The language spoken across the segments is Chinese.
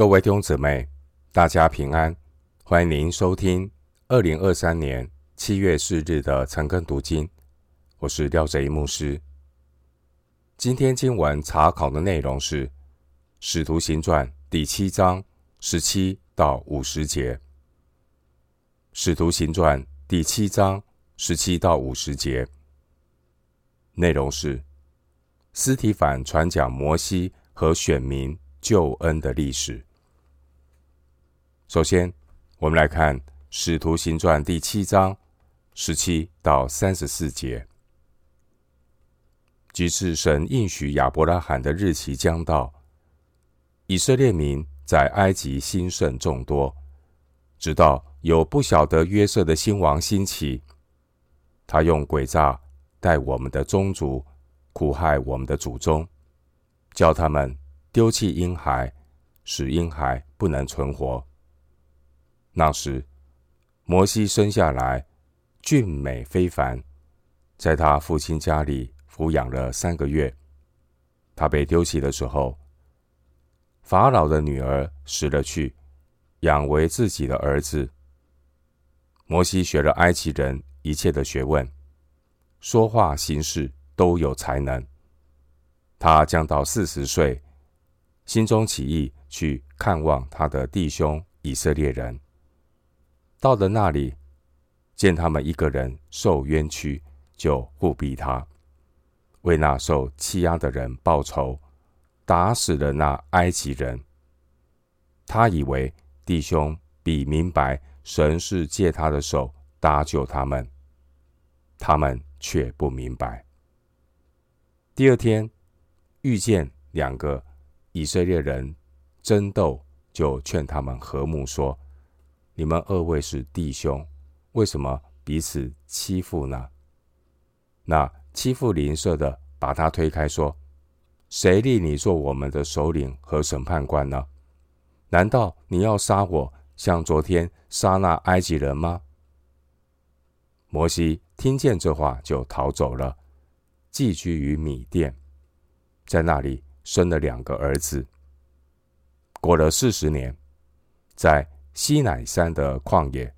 各位弟兄姊妹，大家平安！欢迎您收听二零二三年七月四日的晨更读经。我是廖哲一牧师。今天经文查考的内容是《使徒行传》第七章十七到五十节。《使徒行传》第七章十七到五十节内容是斯提凡传讲摩西和选民救恩的历史。首先，我们来看《使徒行传》第七章十七到三十四节。及至神应许亚伯拉罕的日期将到，以色列民在埃及兴盛众多，直到有不晓得约瑟的新王兴起，他用诡诈待我们的宗族，苦害我们的祖宗，叫他们丢弃婴孩，使婴孩不能存活。那时，摩西生下来俊美非凡，在他父亲家里抚养了三个月。他被丢弃的时候，法老的女儿拾了去，养为自己的儿子。摩西学了埃及人一切的学问，说话行事都有才能。他将到四十岁，心中起意去看望他的弟兄以色列人。到了那里，见他们一个人受冤屈，就护庇他，为那受欺压的人报仇，打死了那埃及人。他以为弟兄比明白神是借他的手搭救他们，他们却不明白。第二天遇见两个以色列人争斗，就劝他们和睦说。你们二位是弟兄，为什么彼此欺负呢？那欺负邻舍的把他推开，说：“谁立你做我们的首领和审判官呢？难道你要杀我，像昨天杀那埃及人吗？”摩西听见这话，就逃走了，寄居于米甸，在那里生了两个儿子。过了四十年，在西乃山的旷野，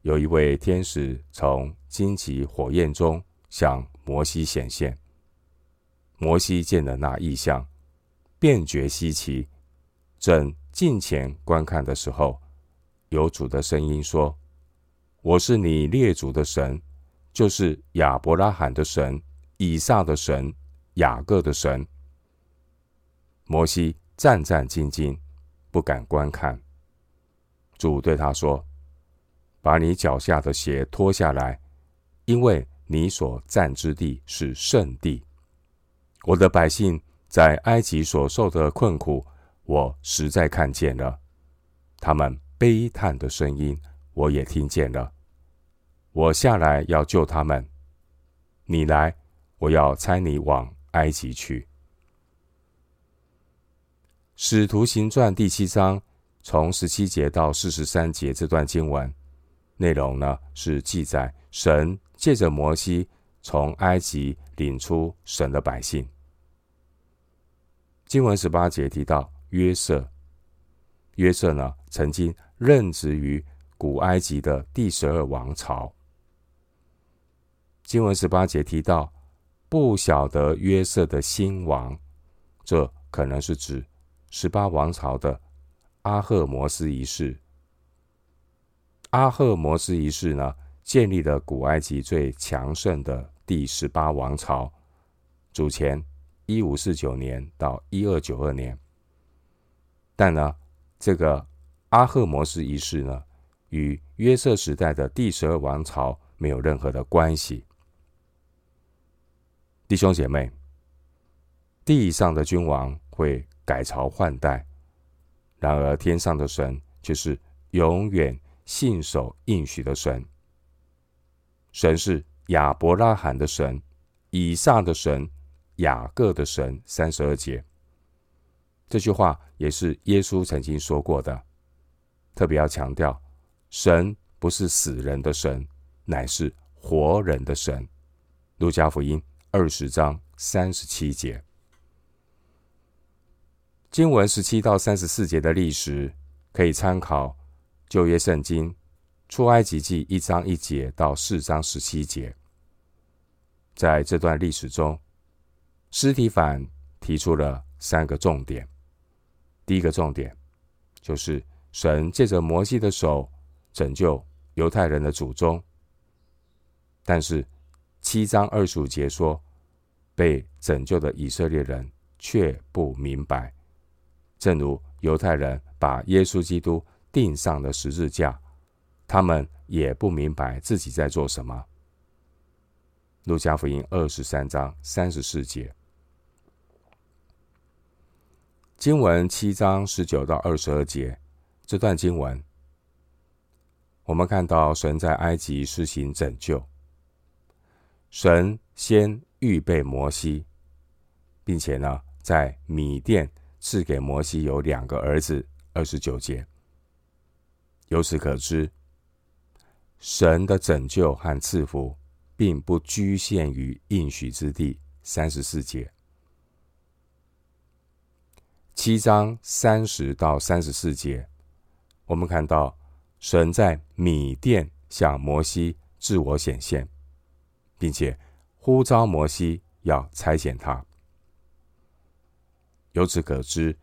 有一位天使从荆棘火焰中向摩西显现。摩西见了那异象，便觉稀奇。正近前观看的时候，有主的声音说：“我是你列祖的神，就是亚伯拉罕的神、以撒的神、雅各的神。”摩西战战兢兢，不敢观看。主对他说：“把你脚下的鞋脱下来，因为你所站之地是圣地。我的百姓在埃及所受的困苦，我实在看见了；他们悲叹的声音，我也听见了。我下来要救他们。你来，我要差你往埃及去。”使徒行传第七章。从十七节到四十三节这段经文内容呢，是记载神借着摩西从埃及领出神的百姓。经文十八节提到约瑟，约瑟呢曾经任职于古埃及的第十二王朝。经文十八节提到不晓得约瑟的新王，这可能是指十八王朝的。阿赫摩斯一世，阿赫摩斯一世呢，建立了古埃及最强盛的第十八王朝，主前一五四九年到一二九二年。但呢，这个阿赫摩斯一世呢，与约瑟时代的第十二王朝没有任何的关系。弟兄姐妹，地上的君王会改朝换代。然而，天上的神却是永远信守应许的神。神是亚伯拉罕的神、以撒的神、雅各的神。三十二节，这句话也是耶稣曾经说过的。特别要强调，神不是死人的神，乃是活人的神。路加福音二十章三十七节。经文十七到三十四节的历史，可以参考旧约圣经出埃及记一章一节到四章十七节。在这段历史中，司提反提出了三个重点。第一个重点就是神借着摩西的手拯救犹太人的祖宗，但是七章二十五节说，被拯救的以色列人却不明白。正如犹太人把耶稣基督钉上了十字架，他们也不明白自己在做什么。路加福音二十三章三十四节，经文七章十九到二十二节，这段经文，我们看到神在埃及施行拯救，神先预备摩西，并且呢，在米甸。赐给摩西有两个儿子，二十九节。由此可知，神的拯救和赐福，并不局限于应许之地。三十四节，七章三十到三十四节，我们看到神在米甸向摩西自我显现，并且呼召摩西要差遣他。由此可知，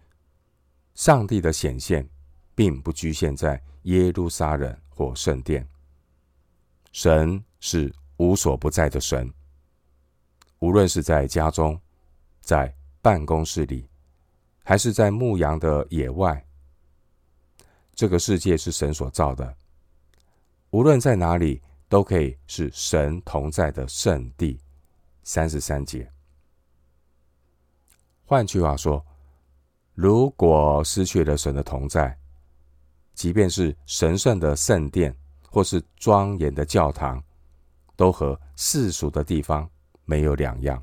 上帝的显现并不局限在耶路撒冷或圣殿。神是无所不在的神，无论是在家中、在办公室里，还是在牧羊的野外。这个世界是神所造的，无论在哪里，都可以是神同在的圣地。三十三节。换句话说，如果失去了神的同在，即便是神圣的圣殿或是庄严的教堂，都和世俗的地方没有两样。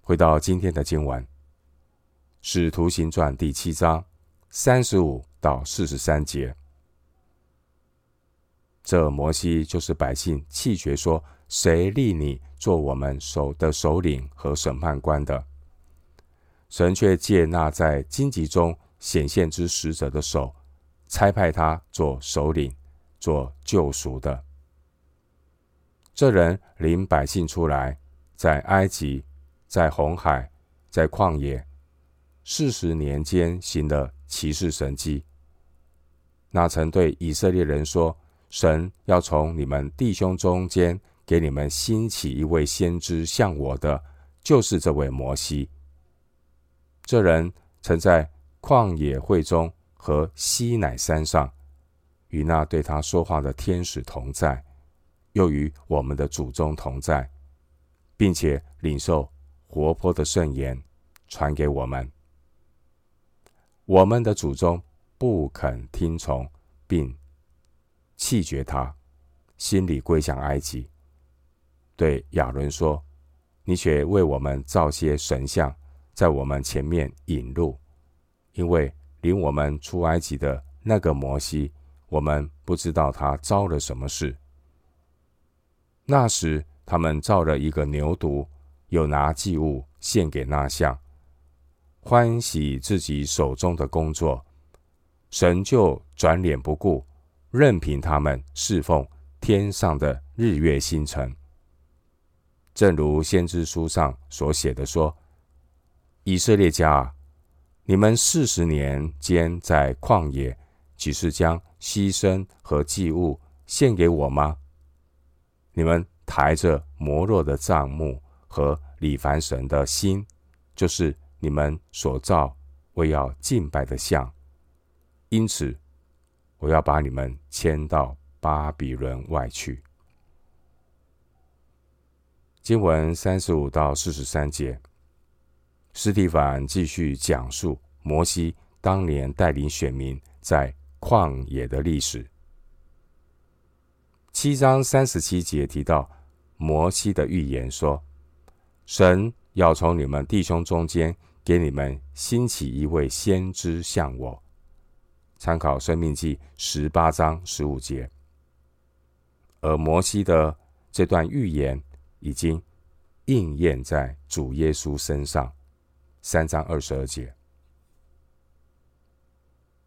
回到今天的经文，《使徒行传》第七章三十五到四十三节，这摩西就是百姓弃绝说。谁立你做我们首的首领和审判官的？神却借那在荆棘中显现之使者的手，差派他做首领，做救赎的。这人领百姓出来，在埃及，在红海，在旷野，四十年间行的奇事神迹。那曾对以色列人说：“神要从你们弟兄中间。”给你们兴起一位先知像我的，就是这位摩西。这人曾在旷野会中和西乃山上，与那对他说话的天使同在，又与我们的祖宗同在，并且领受活泼的圣言传给我们。我们的祖宗不肯听从，并弃绝他，心里归向埃及。对亚伦说：“你且为我们造些神像，在我们前面引路，因为领我们出埃及的那个摩西，我们不知道他遭了什么事。”那时，他们造了一个牛犊，又拿祭物献给那像，欢喜自己手中的工作，神就转脸不顾，任凭他们侍奉天上的日月星辰。正如先知书上所写的说：“以色列家，你们四十年间在旷野，岂是将牺牲和祭物献给我吗？你们抬着摩洛的帐幕和里凡神的心，就是你们所造为要敬拜的像。因此，我要把你们迁到巴比伦外去。”经文三十五到四十三节，斯蒂凡继续讲述摩西当年带领选民在旷野的历史。七章三十七节提到摩西的预言说：“神要从你们弟兄中间给你们兴起一位先知像我。”参考《生命记》十八章十五节。而摩西的这段预言。已经应验在主耶稣身上，三章二十二节。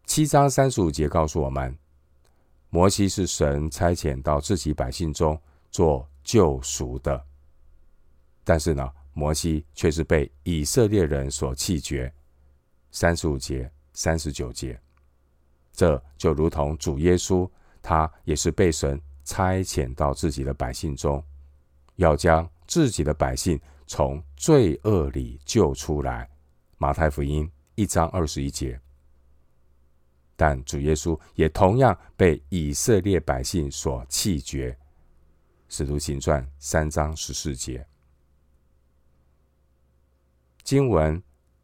七章三十五节告诉我们，摩西是神差遣到自己百姓中做救赎的，但是呢，摩西却是被以色列人所弃绝。三十五节、三十九节，这就如同主耶稣，他也是被神差遣到自己的百姓中，要将自己的百姓从罪恶里救出来。马太福音一章二十一节。但主耶稣也同样被以色列百姓所弃绝。使徒行传三章十四节。经文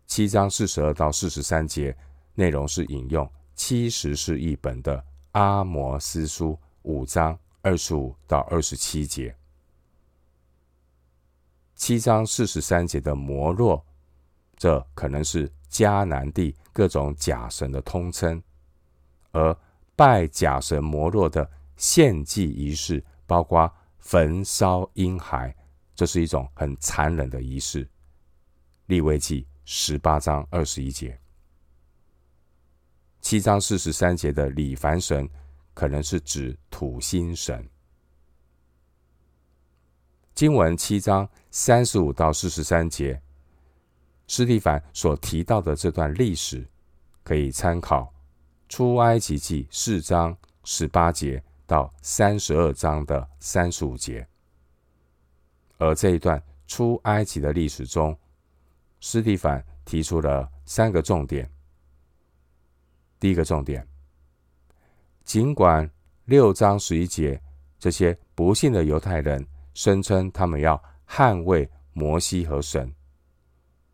七章四十二到四十三节内容是引用七十士译本的阿摩斯书五章二十五到二十七节。七章四十三节的摩洛，这可能是迦南地各种假神的通称，而拜假神摩洛的献祭仪式，包括焚烧婴孩，这是一种很残忍的仪式。利未记十八章二十一节，七章四十三节的李凡神可能是指土星神。经文七章三十五到四十三节，司提反所提到的这段历史，可以参考出埃及记四章十八节到三十二章的三十五节。而这一段出埃及的历史中，司提反提出了三个重点。第一个重点，尽管六章十一节这些不幸的犹太人声称他们要捍卫摩西和神，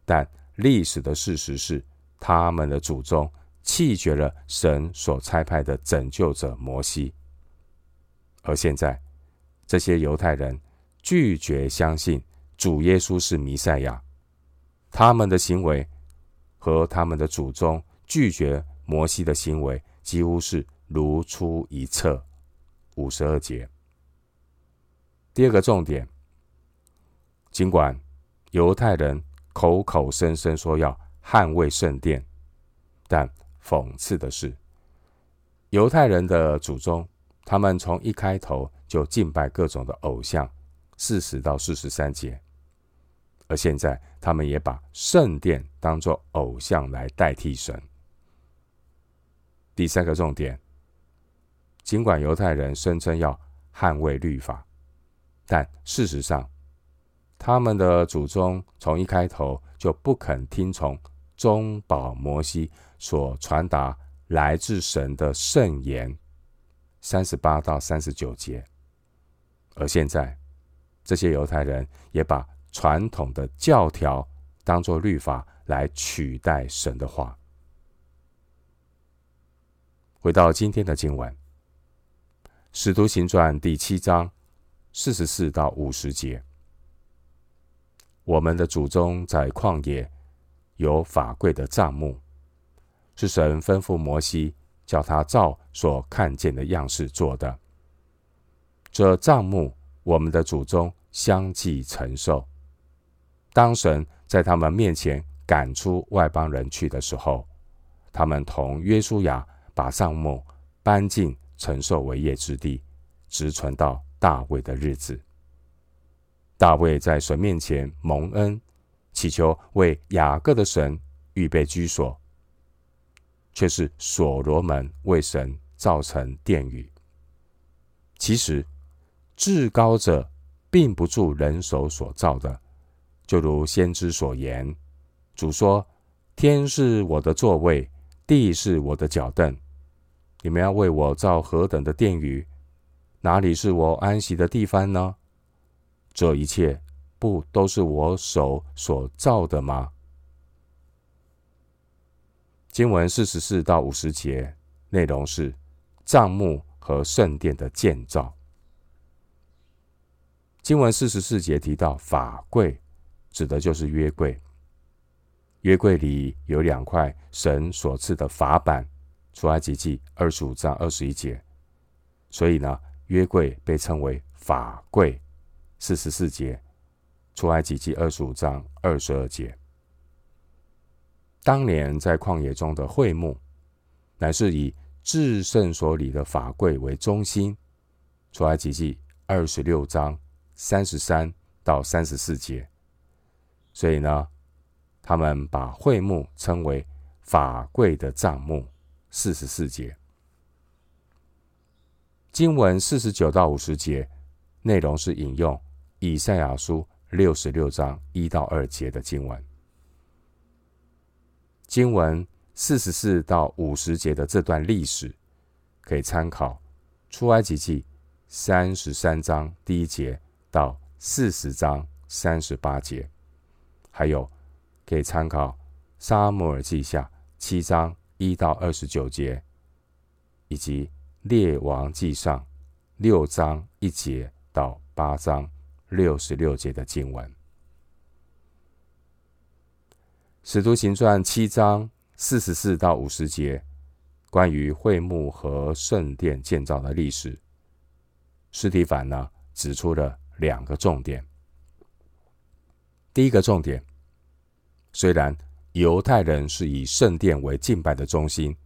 但历史的事实是，他们的祖宗弃绝了神所差派的拯救者摩西。而现在，这些犹太人拒绝相信主耶稣是弥赛亚。他们的行为和他们的祖宗拒绝摩西的行为几乎是如出一辙。五十二节。第二个重点，尽管犹太人口口声声说要捍卫圣殿，但讽刺的是，犹太人的祖宗，他们从一开头就敬拜各种的偶像。四十到四十三节。而现在，他们也把圣殿当作偶像来代替神。第三个重点，尽管犹太人声称要捍卫律法，但事实上，他们的祖宗从一开头就不肯听从中保摩西所传达来自神的圣言。三十八到三十九节。而现在，这些犹太人也把传统的教条当作律法来取代神的话。回到今天的经文，《使徒行传》第七章四十四到五十节，我们的祖宗在旷野有法柜的帐幕，是神吩咐摩西叫他照所看见的样式做的。这帐幕，我们的祖宗相继承受。当神在他们面前赶出外邦人去的时候，他们同约书亚把帐幕搬进承受为业之地，直存到大卫的日子。大卫在神面前蒙恩，祈求为雅各的神预备居所，却是所罗门为神造成殿宇。其实，至高者并不住人手所造的。就如先知所言，主说：“天是我的座位，地是我的脚凳。你们要为我造何等的殿宇？哪里是我安息的地方呢？这一切不都是我手所造的吗？”经文四十四到五十节内容是帐幕和圣殿的建造。经文四十四节提到法柜。指的就是约柜，约柜里有两块神所赐的法版，出埃及记二十五章二十一节，所以呢，约柜被称为法柜。四十四节，出埃及记二十五章二十二节，当年在旷野中的会幕，乃是以至圣所里的法柜为中心。出埃及记二十六章三十三到三十四节。所以呢，他们把会幕称为法柜的帐幕。四十四节。经文四十九到五十节内容是引用以赛亚书六十六章一到二节的经文。经文四十四到五十节的这段历史，可以参考出埃及记三十三章第一节到四十章三十八节，还有可以参考撒母耳记下七章一到二十九节，以及。列王记上六章一节到八章六十六节的经文，使徒行传七章四十四到五十节，关于会幕和圣殿建造的历史，司提反呢指出了两个重点。第一个重点，虽然犹太人是以圣殿为敬拜的中心，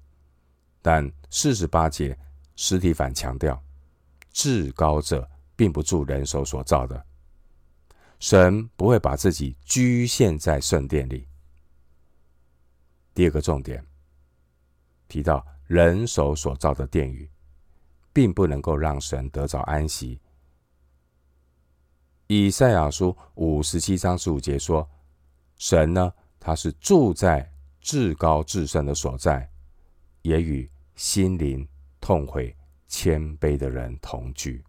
但四十八节。实体反强调，至高者并不住人手所造的，神不会把自己局限在圣殿里。第二个重点提到，人手所造的殿宇，并不能够让神得着安息。以赛亚书五十七章十五节说，神呢，他是住在至高至圣的所在，也与心灵。痛悔、谦卑的人同居。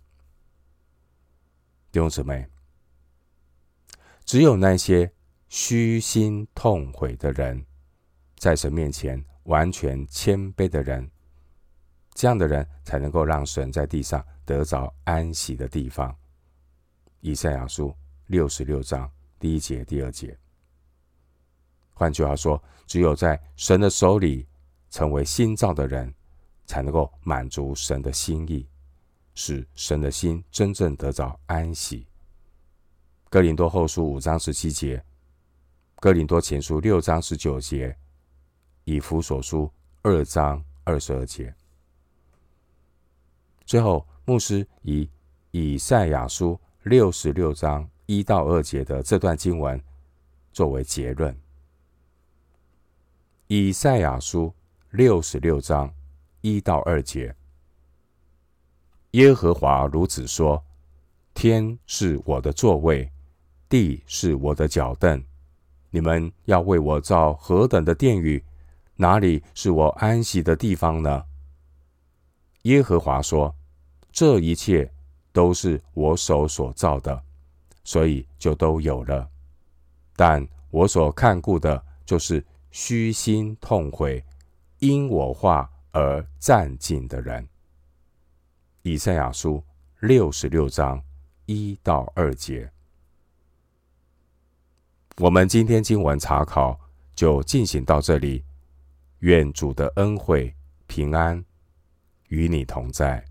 弟兄姊妹，只有那些虚心痛悔的人，在神面前完全谦卑的人，这样的人才能够让神在地上得着安息的地方。以赛亚书六十六章第一节、第二节。换句话说，只有在神的手里成为新造的人。才能够满足神的心意，使神的心真正得着安息。哥林多后书五章十七节，哥林多前书六章十九节，以弗所书二章二十二节。最后，牧师以以赛亚书六十六章一到二节的这段经文作为结论。以赛亚书六十六章。一到二节，耶和华如此说：天是我的座位，地是我的脚凳。你们要为我造何等的殿宇？哪里是我安息的地方呢？耶和华说：这一切都是我手所造的，所以就都有了。但我所看顾的，就是虚心痛悔，因我话。而战兢的人，以赛亚书六十六章一到二节。我们今天经文查考就进行到这里，愿主的恩惠平安与你同在。